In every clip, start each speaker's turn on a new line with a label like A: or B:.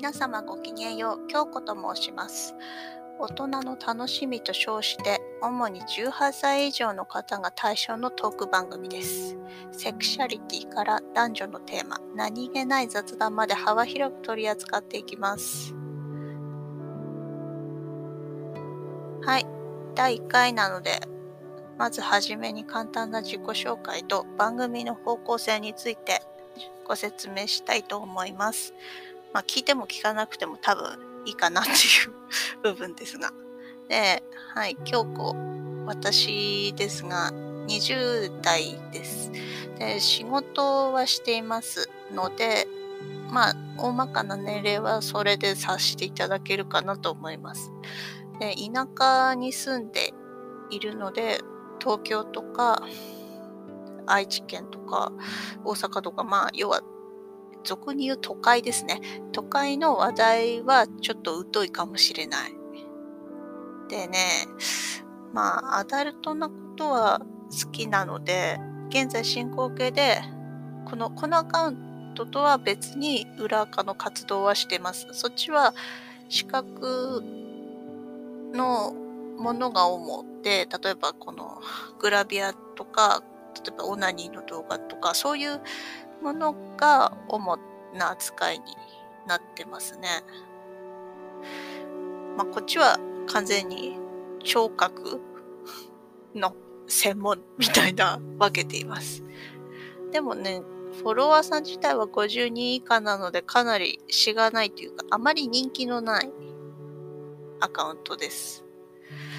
A: 皆様ごきげんよう、京子と申します。大人の楽しみと称して、主に18歳以上の方が対象のトーク番組です。セクシャリティから男女のテーマ、何気ない雑談まで幅広く取り扱っていきます。はい、第1回なので、まずはじめに簡単な自己紹介と番組の方向性についてご説明したいと思います。まあ、聞いても聞かなくても多分いいかなっていう部分ですが。で、はい、京子、私ですが、20代です。で、仕事はしていますので、まあ、大まかな年齢はそれで察していただけるかなと思います。で、田舎に住んでいるので、東京とか愛知県とか大阪とか、まあ、要は俗に言う都会ですね。都会の話題はちょっと疎いかもしれない。でね、まあ、アダルトなことは好きなので、現在進行形で、この、このアカウントとは別に裏垢の活動はしてます。そっちは資格のものが主で、例えばこのグラビアとか、例えばオナニーの動画とか、そういうものが主な扱いになってますね。まあ、こっちは完全に聴覚の専門みたいな分けています。でもね、フォロワーさん自体は50人以下なのでかなりしがないというか、あまり人気のないアカウントです。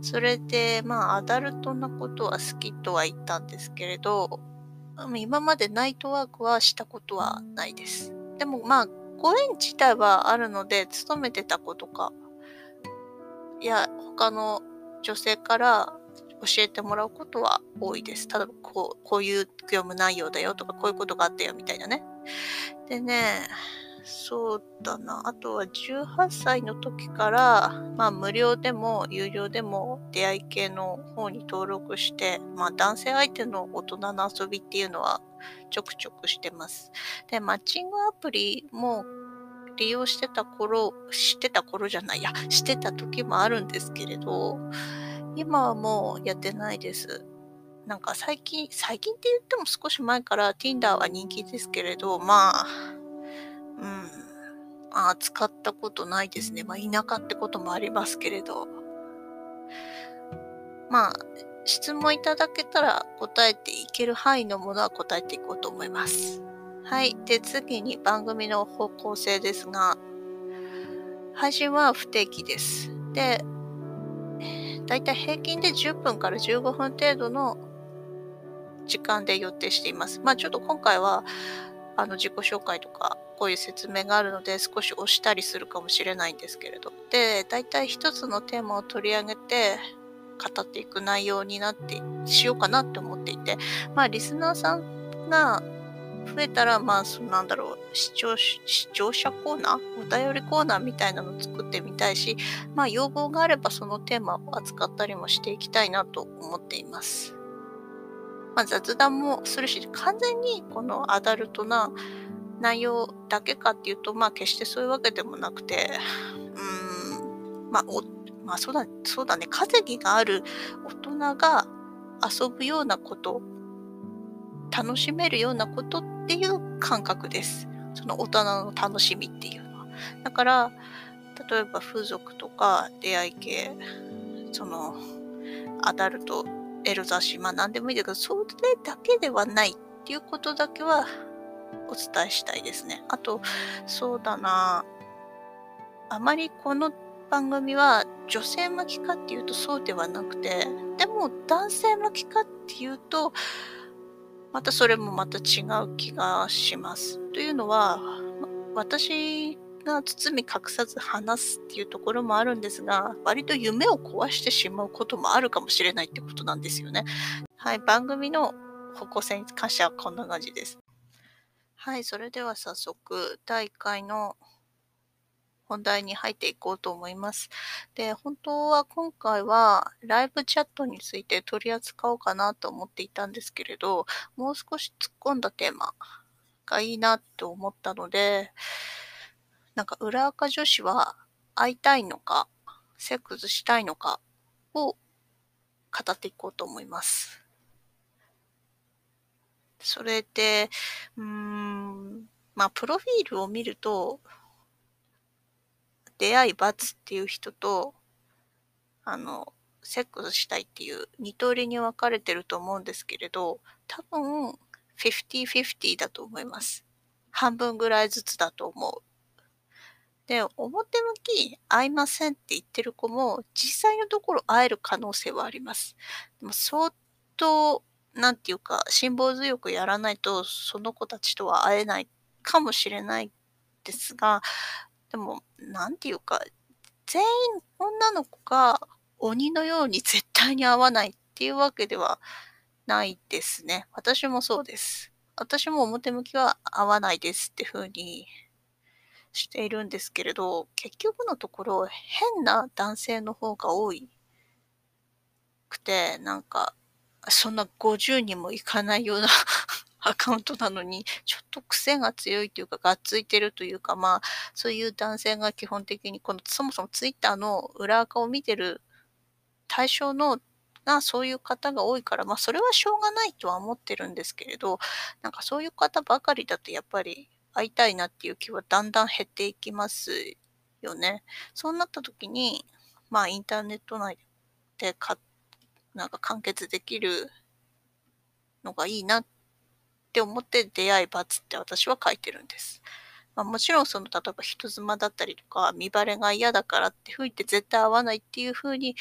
A: それで、まあ、アダルトなことは好きとは言ったんですけれど、今までナイトワークはしたことはないです。でもまあ、ご縁自体はあるので、勤めてた子とか、いや、他の女性から教えてもらうことは多いです。例えばこう、こういう業務内容だよとか、こういうことがあったよみたいなね。でね、そうだな。あとは18歳の時から、まあ無料でも有料でも出会い系の方に登録して、まあ男性相手の大人の遊びっていうのはちょくちょくしてます。で、マッチングアプリも利用してた頃、してた頃じゃないや、してた時もあるんですけれど、今はもうやってないです。なんか最近、最近って言っても少し前から Tinder は人気ですけれど、まあ、あ使ったことないですね。まあ、田舎ってこともありますけれど。まあ、質問いただけたら答えていける範囲のものは答えていこうと思います。はい。で、次に番組の方向性ですが、配信は不定期です。で、だいたい平均で10分から15分程度の時間で予定しています。まあ、ちょっと今回は、あの自己紹介とかこういう説明があるので少し押したりするかもしれないんですけれど。で大体一つのテーマを取り上げて語っていく内容になってしようかなって思っていて。まあリスナーさんが増えたらまあそなんだろう視聴視聴者コーナー？お便りコーナーみたいなの作ってみたいしまあ要望があればそのテーマを扱ったりもしていきたいなと思っています。まあ、雑談もするし、完全にこのアダルトな内容だけかっていうと、まあ決してそういうわけでもなくて、うーん、まあ、おまあそうだ、そうだね、稼ぎがある大人が遊ぶようなこと、楽しめるようなことっていう感覚です。その大人の楽しみっていうのは。だから、例えば風俗とか出会い系、そのアダルト、エロ雑誌、まあ何でもいいですけど、それだけではないっていうことだけはお伝えしたいですね。あと、そうだな、あまりこの番組は女性向きかっていうとそうではなくて、でも男性向きかっていうと、またそれもまた違う気がします。というのは、私が包み隠さず話すっていうところもあるんですが、割と夢を壊してしまうこともあるかもしれないってことなんですよね。はい、番組の方向性に関してはこんな感じです。はい、それでは早速、第1回の本題に入っていこうと思います。で、本当は今回はライブチャットについて取り扱おうかなと思っていたんですけれど、もう少し突っ込んだテーマがいいなと思ったので、なんか裏垢女子は会いたいのか、セックスしたいのかを語っていこうと思います。それで、うん、まあ、プロフィールを見ると、出会い罰っていう人と、あの、セックスしたいっていう二通りに分かれてると思うんですけれど、多分、50-50だと思います。半分ぐらいずつだと思う。で、表向き会いませんって言ってる子も、実際のところ会える可能性はあります。でも相当、なんていうか、辛抱強くやらないと、その子たちとは会えないかもしれないですが、でも、なんていうか、全員女の子が鬼のように絶対に会わないっていうわけではないですね。私もそうです。私も表向きは合わないですって風にしているんですけれど、結局のところ変な男性の方が多くて、なんか、そんな50人もいかないような アカウントなのに、ちょっと癖が強いというか、がっついてるというか、まあ、そういう男性が基本的に、この、そもそもツイッターの裏垢を見てる対象のがそういう方が多いから、まあそれはしょうがないとは思ってるんですけれど、なんかそういう方ばかりだとやっぱり会いたいなっていう気はだんだん減っていきますよね。そうなった時に、まあインターネット内でか、なんか完結できるのがいいなって思って出会い罰って私は書いてるんです。まあ、もちろんその例えば人妻だったりとか見バレが嫌だからって吹いて絶対合わないっていう風に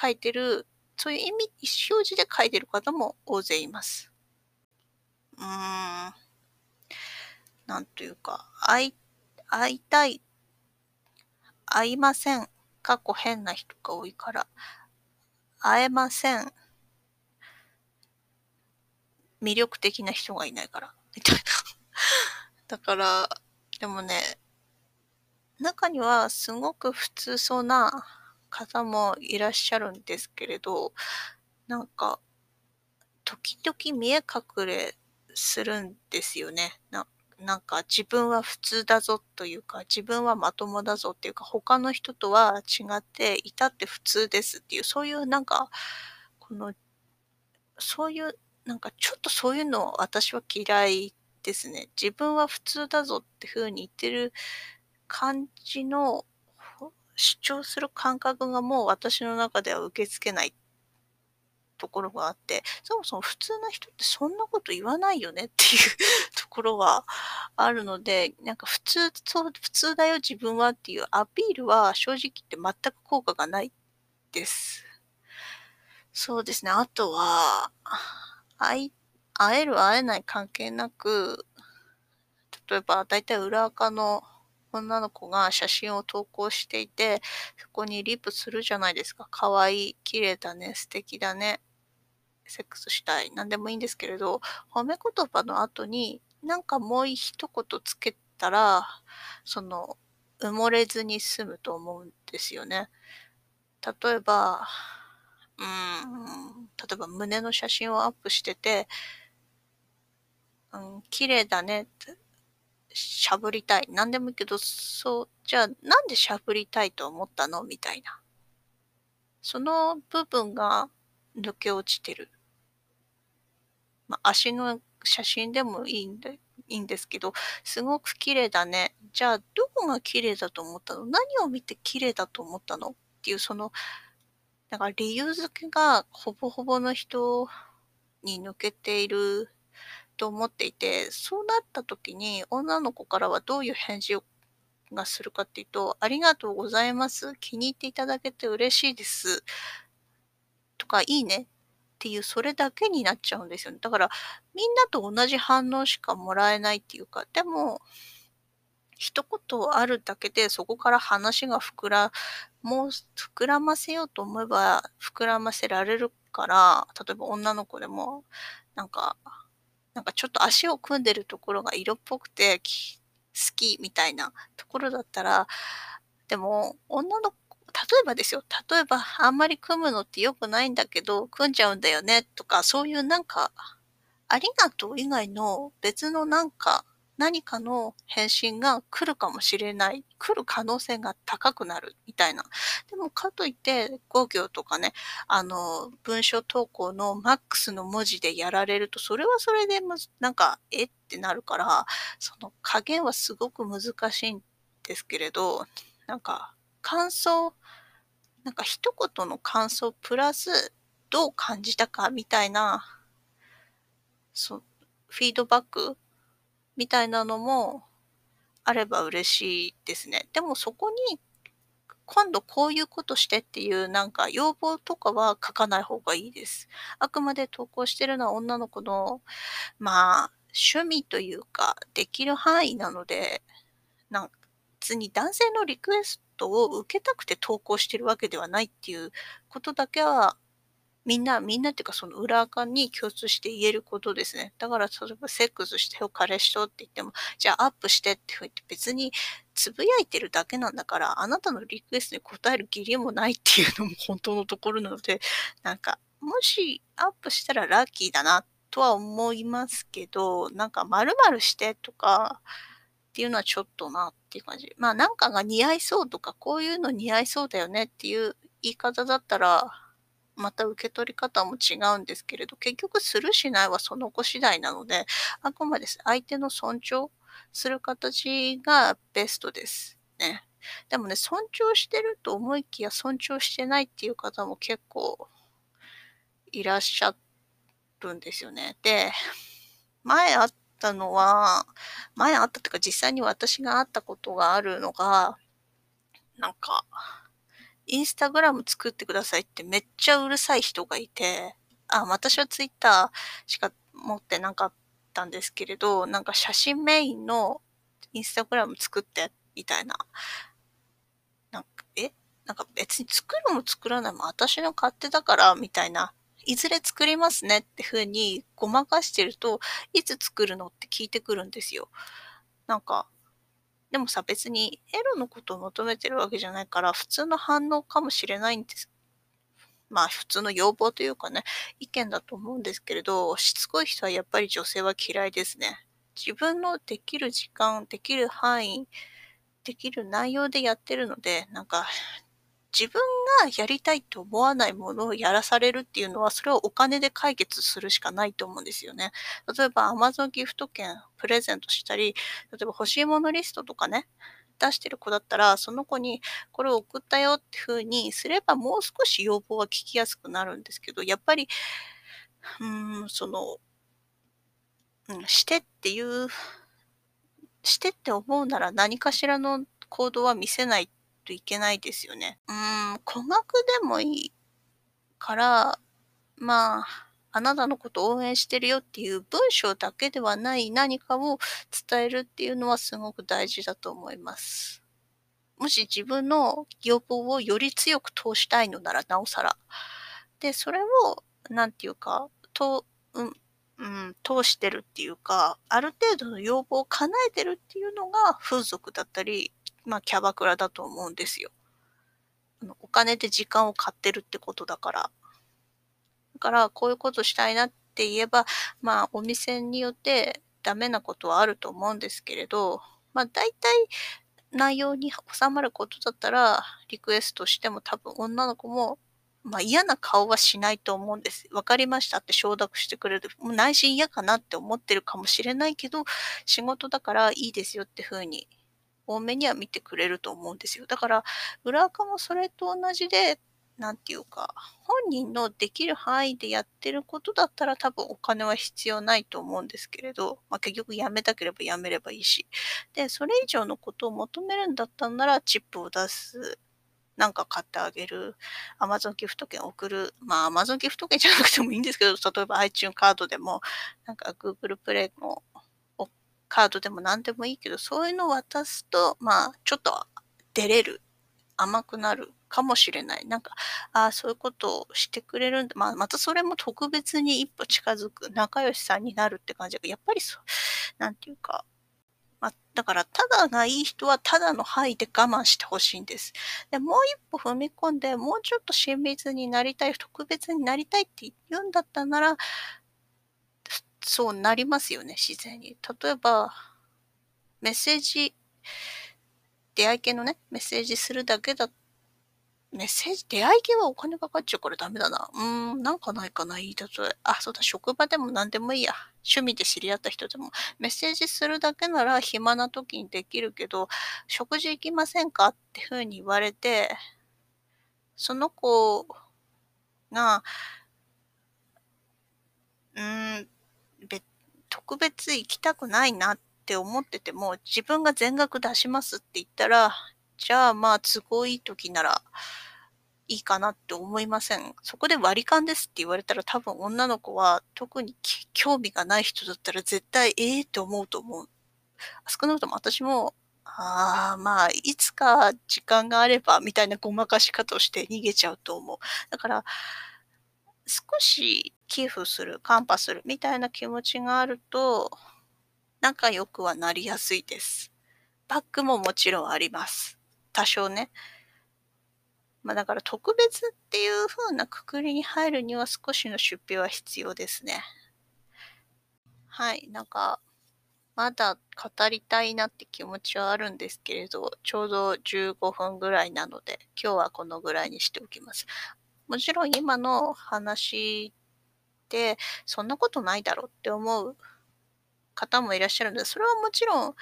A: 書いてるそういう意味、意思表示で書いてる方も大勢います。うーん。なんというか、会い、会いたい、会いません。過去変な人が多いから、会えません。魅力的な人がいないから、みたいな。だから、でもね、中にはすごく普通そうな方もいらっしゃるんですけれど、なんか、時々見え隠れするんですよね。ななんか自分は普通だぞというか、自分はまともだぞっていうか、他の人とは違って、いたって普通ですっていう、そういうなんか、この、そういう、なんかちょっとそういうの私は嫌いですね。自分は普通だぞって風に言ってる感じの主張する感覚がもう私の中では受け付けないところがあって、そもそも普通の人ってそんなこと言わないよねっていう ところはあるので、なんか普通、そう、普通だよ自分はっていうアピールは正直言って全く効果がないです。そうですね。あとは、会える会えない関係なく、例えば大体裏垢の女の子が写真を投稿していて、そこにリップするじゃないですか。かわいい、綺麗だね、素敵だね、セックスしたい、何でもいいんですけれど、褒め言葉の後に、なんかもう一言つけたら、その、埋もれずに済むと思うんですよね。例えば、うん、例えば胸の写真をアップしてて、うん、綺麗だねって、しゃぶりたい。なんでもいいけど、そう、じゃあなんでしゃぶりたいと思ったの？みたいな。その部分が抜け落ちてる。まあ、足の写真でもいいんで、いいんですけど、すごく綺麗だね。じゃあ、どこが綺麗だと思ったの？何を見て綺麗だと思ったの？っていう、その、だから理由付けがほぼほぼの人に抜けていると思っていて、そうなった時に女の子からはどういう返事がするかっていうと、ありがとうございます。気に入っていただけて嬉しいです。とか、いいねっていう、それだけになっちゃうんですよね。だから、みんなと同じ反応しかもらえないっていうか、でも、一言あるだけでそこから話が膨ら、もう膨らませようと思えば膨らませられるから、例えば女の子でも、なんか、なんかちょっと足を組んでるところが色っぽくて好きみたいなところだったら、でも女の子、例えばですよ、例えばあんまり組むのって良くないんだけど、組んじゃうんだよねとか、そういうなんか、ありがとう以外の別のなんか何かの返信が来るかもしれない、来る可能性が高くなるみたいな。でもかといって5行とかね、あの、文章投稿のマックスの文字でやられると、それはそれで、なんか、え？ってなるから、その加減はすごく難しいんですけれど、なんか、感想、なんか一言の感想プラス、どう感じたかみたいな、そう、フィードバックみたいなのもあれば嬉しいですね。でもそこに今度こういうことしてっていうなんか要望とかは書かない方がいいです。あくまで投稿してるのは女の子のまあ趣味というかできる範囲なのでなん別に男性のリクエストを受けたくて投稿してるわけではないっていうことだけはみんな、みんなっていうかその裏垢に共通して言えることですね。だから、例えばセックスしてよ、彼氏とって言っても、じゃあアップしてって言って別につぶやいてるだけなんだから、あなたのリクエストに答える義理もないっていうのも本当のところなので、なんか、もしアップしたらラッキーだなとは思いますけど、なんか〇〇してとか、っていうのはちょっとなっていう感じ。まあなんかが似合いそうとか、こういうの似合いそうだよねっていう言い方だったら、また受け取り方も違うんですけれど、結局するしないはその子次第なので、あくまで相手の尊重する形がベストですね。でもね、尊重してると思いきや尊重してないっていう方も結構いらっしゃるんですよね。で、前あったのは、前あったっていうか実際に私が会ったことがあるのが、なんか、インスタグラム作ってくださいってめっちゃうるさい人がいて、あ、私はツイッターしか持ってなかったんですけれど、なんか写真メインのインスタグラム作ってみたいな。なんか、え？なんか別に作るも作らないも私の勝手だからみたいな。いずれ作りますねって風にごまかしてると、いつ作るのって聞いてくるんですよ。なんか、でもさ、別にエロのことを求めてるわけじゃないから、普通の反応かもしれないんです。まあ、普通の要望というかね、意見だと思うんですけれど、しつこい人はやっぱり女性は嫌いですね。自分のできる時間、できる範囲、できる内容でやってるので、なんか、自分がやりたいと思わないものをやらされるっていうのは、それをお金で解決するしかないと思うんですよね。例えば Amazon ギフト券プレゼントしたり、例えば欲しいものリストとかね、出してる子だったら、その子にこれを送ったよっていう風にすればもう少し要望は聞きやすくなるんですけど、やっぱり、うーん、その、うん、してっていう、してって思うなら何かしらの行動は見せないといけないですよね。うん、鼓膜でもいいから、まあ、あなたのこと応援してるよっていう文章だけではない何かを伝えるっていうのはすごく大事だと思います。もし自分の要望をより強く通したいのならなおさら。で、それを、なんていうか、と、うん、うん、通してるっていうか、ある程度の要望を叶えてるっていうのが風俗だったり、まあ、キャバクラだと思うんですよ。お金で時間を買ってるってことだから。だから、こういうことしたいなって言えば、まあ、お店によってダメなことはあると思うんですけれど、まあ、大体内容に収まることだったら、リクエストしても多分女の子も、まあ嫌な顔はしないと思うんです。わかりましたって承諾してくれる。もう内心嫌かなって思ってるかもしれないけど、仕事だからいいですよって風に多めには見てくれると思うんですよ。だから、裏垢もそれと同じで、なんていうか、本人のできる範囲でやってることだったら多分お金は必要ないと思うんですけれど、まあ、結局やめたければやめればいいし。で、それ以上のことを求めるんだったんなら、チップを出す。なんか買ってあげる。Amazon ギフト券送る。まあ Amazon ギフト券じゃなくてもいいんですけど、例えば iTunes カードでも、なんか Google プレイもカードでも何でもいいけど、そういうのを渡すと、まあ、ちょっと出れる。甘くなるかもしれない。なんか、ああ、そういうことをしてくれるんだ。まあ、またそれも特別に一歩近づく仲良しさんになるって感じが、やっぱりそう、なんていうか、まあ、だから、ただがいい人はただの範囲で我慢してほしいんです。で、もう一歩踏み込んで、もうちょっと親密になりたい、特別になりたいって言うんだったなら、そうなりますよね、自然に。例えば、メッセージ、出会い系のね、メッセージするだけだ、メッセージ、出会い系はお金かかっちゃうからダメだな。うーん、なんかないかな、いい例え。あ、そうだ、職場でも何でもいいや。趣味で知り合った人でも、メッセージするだけなら暇な時にできるけど、食事行きませんか？ってふうに言われて、その子が、うーん、特別行きたくないなって思ってても、自分が全額出しますって言ったら、じゃあまあ都合いい時ならいいかなって思いません。そこで割り勘ですって言われたら多分女の子は特に興味がない人だったら絶対ええー、って思うと思う。少なくとも私も、ああ、まあ、いつか時間があればみたいなごまかし方をして逃げちゃうと思う。だから、少し寄付する、カンパするみたいな気持ちがあると、仲良くはなりやすいです。バックももちろんあります。多少ね。まあだから特別っていう風なくくりに入るには少しの出費は必要ですね。はい、なんか、まだ語りたいなって気持ちはあるんですけれど、ちょうど15分ぐらいなので、今日はこのぐらいにしておきます。もちろん今の話で、そんなことないだろうって思う方もいらっしゃるので、それはもちろん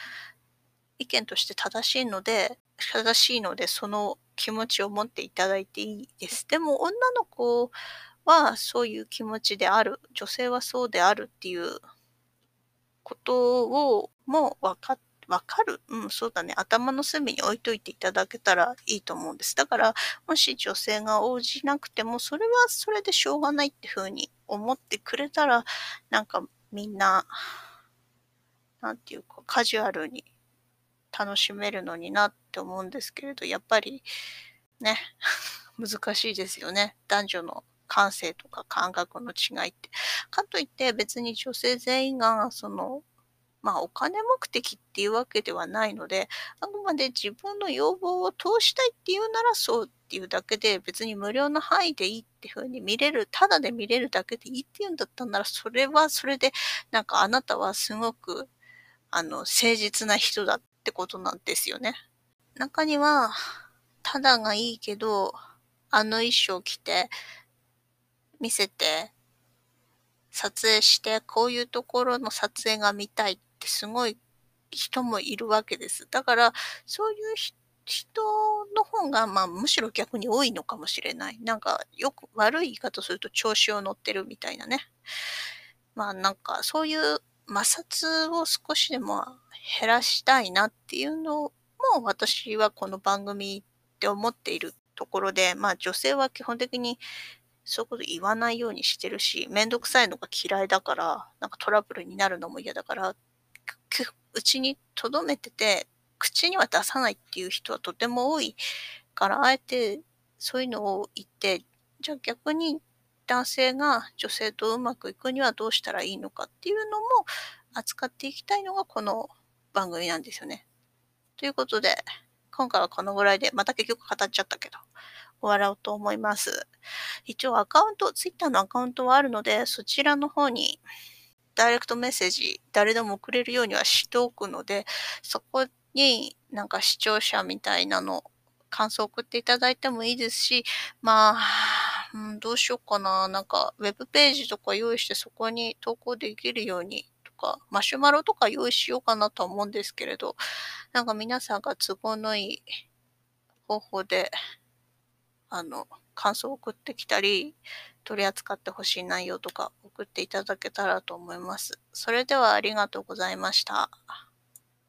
A: 意見として正しいので、正しいので、その気持ちを持っていただいていいです。でも女の子はそういう気持ちである、女性はそうであるっていうことをも分かってわかる。うん、そうだね。頭の隅に置いといていただけたらいいと思うんです。だから、もし女性が応じなくても、それはそれでしょうがないって風に思ってくれたら、なんかみんな、なんていうか、カジュアルに楽しめるのになって思うんですけれど、やっぱりね、難しいですよね。男女の感性とか感覚の違いって。かといって別に女性全員がそのまあお金目的っていうわけではないので、あくまで自分の要望を通したいっていうならそうっていうだけで、別に無料の範囲でいいっていうふうに見れる、ただで見れるだけでいいっていうんだったなら、それはそれで、なんかあなたはすごく、あの、誠実な人だってことなんですよね。中には、ただがいいけど、あの衣装着て、見せて、撮影して、こういうところの撮影が見たいってすごい人もいるわけです。だから、そういう人の方が、まあ、むしろ逆に多いのかもしれない。なんか、よく悪い言い方すると調子を乗ってるみたいなね。まあ、なんか、そういう摩擦を少しでも減らしたいなっていうのも、私はこの番組って思っているところで、まあ、女性は基本的にそういうこと言わないようにしてるし、めんどくさいのが嫌いだから、なんかトラブルになるのも嫌だから、うちに留めてて、口には出さないっていう人はとても多いから、あえてそういうのを言って、じゃあ逆に男性が女性とうまくいくにはどうしたらいいのかっていうのも扱っていきたいのがこの番組なんですよね。ということで、今回はこのぐらいで、また結局語っちゃったけど、終わろうと思います。一応アカウント、Twitter のアカウントはあるので、そちらの方にダイレクトメッセージ誰でも送れるようにはしておくので、そこになんか視聴者みたいなの、感想送っていただいてもいいですし、まあ、うん、どうしようかな。なんか、ウェブページとか用意してそこに投稿できるようにとか、マシュマロとか用意しようかなと思うんですけれど、なんか皆さんが都合のいい方法で、あの、感想を送ってきたり、取り扱ってほしい内容とか送っていただけたらと思います。それではありがとうございました。